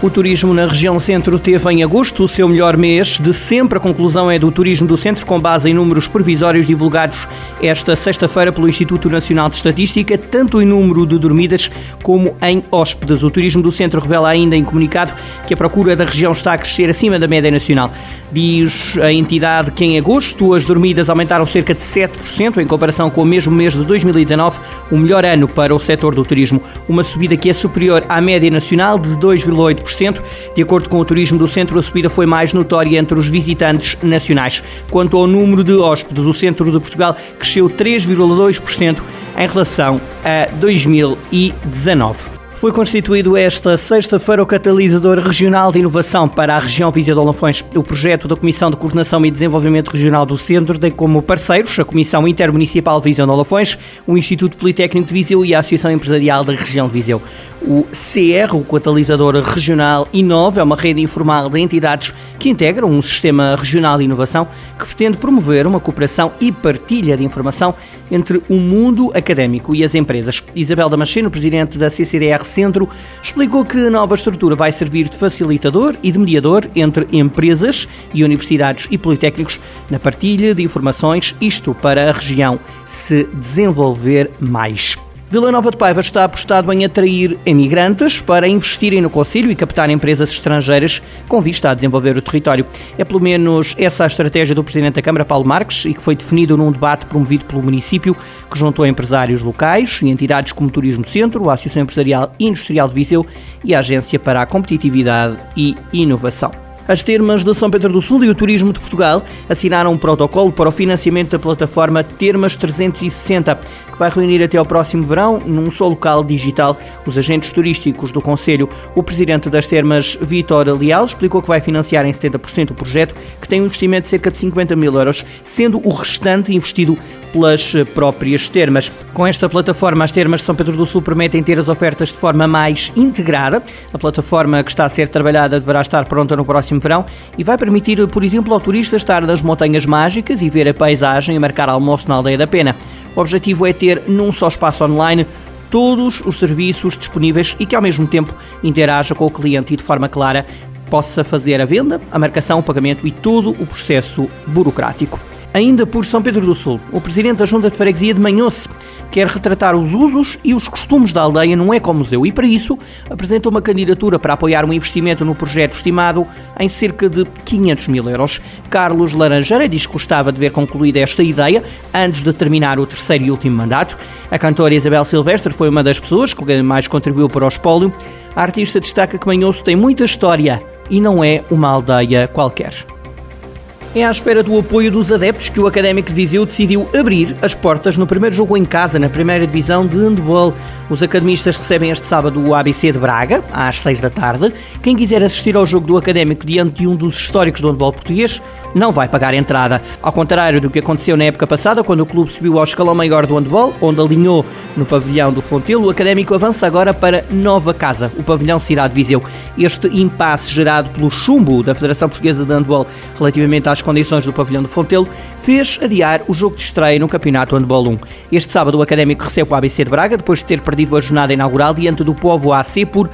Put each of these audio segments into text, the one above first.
O turismo na região centro teve em agosto o seu melhor mês de sempre. A conclusão é do turismo do centro, com base em números provisórios divulgados esta sexta-feira pelo Instituto Nacional de Estatística, tanto em número de dormidas como em hóspedes. O turismo do centro revela ainda em comunicado que a procura da região está a crescer acima da média nacional. Diz a entidade que em agosto as dormidas aumentaram cerca de 7% em comparação com o mesmo mês de 2019, o melhor ano para o setor do turismo. Uma subida que é superior à média nacional de 2,8%. De acordo com o Turismo do Centro, a subida foi mais notória entre os visitantes nacionais. Quanto ao número de hóspedes, o centro de Portugal cresceu 3,2% em relação a 2019. Foi constituído esta sexta-feira o catalisador regional de inovação para a região Viseu de Olafões. O projeto da Comissão de Coordenação e Desenvolvimento Regional do Centro tem como parceiros a Comissão Intermunicipal Viseu de Olafões, o Instituto Politécnico de Viseu e a Associação Empresarial da Região de Viseu. O CR, o catalisador regional Inova, é uma rede informal de entidades que integram um sistema regional de inovação que pretende promover uma cooperação e partilha de informação entre o mundo académico e as empresas. Isabel Damasceno, presidente da CCDR Centro, explicou que a nova estrutura vai servir de facilitador e de mediador entre empresas e universidades e politécnicos na partilha de informações, isto para a região se desenvolver mais. Vila Nova de Paiva está apostado em atrair emigrantes para investirem no Conselho e captar empresas estrangeiras com vista a desenvolver o território. É pelo menos essa a estratégia do Presidente da Câmara, Paulo Marques, e que foi definido num debate promovido pelo município, que juntou empresários locais e entidades como Turismo Centro, a Associação Empresarial e Industrial de Viseu e a Agência para a Competitividade e Inovação. As termas de São Pedro do Sul e o Turismo de Portugal assinaram um protocolo para o financiamento da plataforma Termas 360, que vai reunir até ao próximo verão, num só local digital, os agentes turísticos do Conselho. O presidente das termas, Vitor Leal, explicou que vai financiar em 70% o projeto, que tem um investimento de cerca de 50 mil euros, sendo o restante investido pelas próprias termas. Com esta plataforma, as termas de São Pedro do Sul permitem ter as ofertas de forma mais integrada. A plataforma que está a ser trabalhada deverá estar pronta no próximo verão e vai permitir, por exemplo, ao turista estar nas montanhas mágicas e ver a paisagem e marcar almoço na aldeia da Pena. O objetivo é ter num só espaço online todos os serviços disponíveis e que ao mesmo tempo interaja com o cliente e de forma clara possa fazer a venda, a marcação, o pagamento e todo o processo burocrático. Ainda por São Pedro do Sul, o presidente da Junta de Freguesia de Manhoce quer retratar os usos e os costumes da aldeia num ecomuseu e, para isso, apresentou uma candidatura para apoiar um investimento no projeto estimado em cerca de 500 mil euros. Carlos Laranjeira diz que gostava de ver concluída esta ideia antes de terminar o terceiro e último mandato. A cantora Isabel Silvestre foi uma das pessoas que mais contribuiu para o espólio. A artista destaca que Manhoce tem muita história e não é uma aldeia qualquer. É à espera do apoio dos adeptos que o Académico de Viseu decidiu abrir as portas no primeiro jogo em casa, na primeira divisão de handball. Os academistas recebem este sábado o ABC de Braga, às 6 da tarde. Quem quiser assistir ao jogo do Académico diante de um dos históricos do handball português, não vai pagar entrada. Ao contrário do que aconteceu na época passada, quando o clube subiu ao escalão maior do handball, onde alinhou no pavilhão do Fontelo, o Académico avança agora para nova casa, o pavilhão Cidade de Viseu. Este impasse gerado pelo chumbo da Federação Portuguesa de Handball relativamente às às condições do pavilhão do Fontelo, fez adiar o jogo de estreia no Campeonato Handball 1. Este sábado o Académico recebe o ABC de Braga, depois de ter perdido a jornada inaugural diante do Povo AC por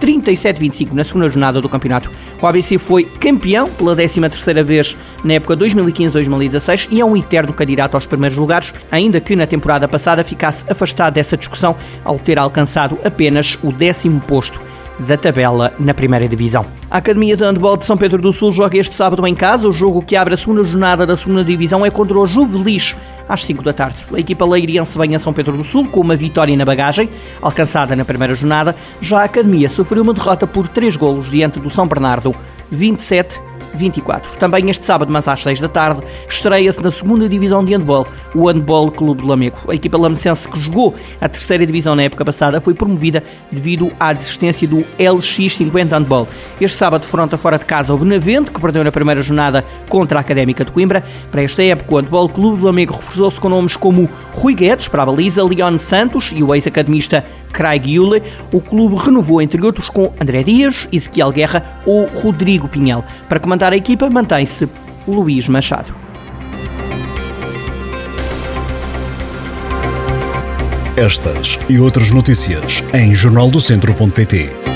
37-25 na segunda jornada do campeonato. O ABC foi campeão pela 13ª vez na época 2015-2016 e é um eterno candidato aos primeiros lugares, ainda que na temporada passada ficasse afastado dessa discussão ao ter alcançado apenas o décimo posto da tabela na primeira divisão. A Academia de Handball de São Pedro do Sul joga este sábado em casa. O jogo que abre a segunda jornada da segunda divisão é contra o Juvelis às 5 da tarde. A equipa leiriense vem a São Pedro do Sul com uma vitória na bagagem, alcançada na primeira jornada. Já a Academia sofreu uma derrota por 3 golos diante do São Bernardo, 27 24. Também este sábado, mas às 6 da tarde, estreia-se na segunda divisão de handball, o Handball Clube de Lamego. A equipa lamecense que jogou a terceira divisão na época passada foi promovida devido à desistência do LX50 Handball. Este sábado fronta fora de casa o Benavente, que perdeu na primeira jornada contra a Académica de Coimbra. Para esta época, o Handball Clube de Lamego reforçou-se com nomes como Rui Guedes para a baliza, Leon Santos e o ex-academista Craig Yule. O clube renovou, entre outros, com André Dias, Ezequiel Guerra ou Rodrigo Pinhel. Para comandar a equipa mantém-se Luís Machado. Estas e outras notícias em jornaldocentro.pt.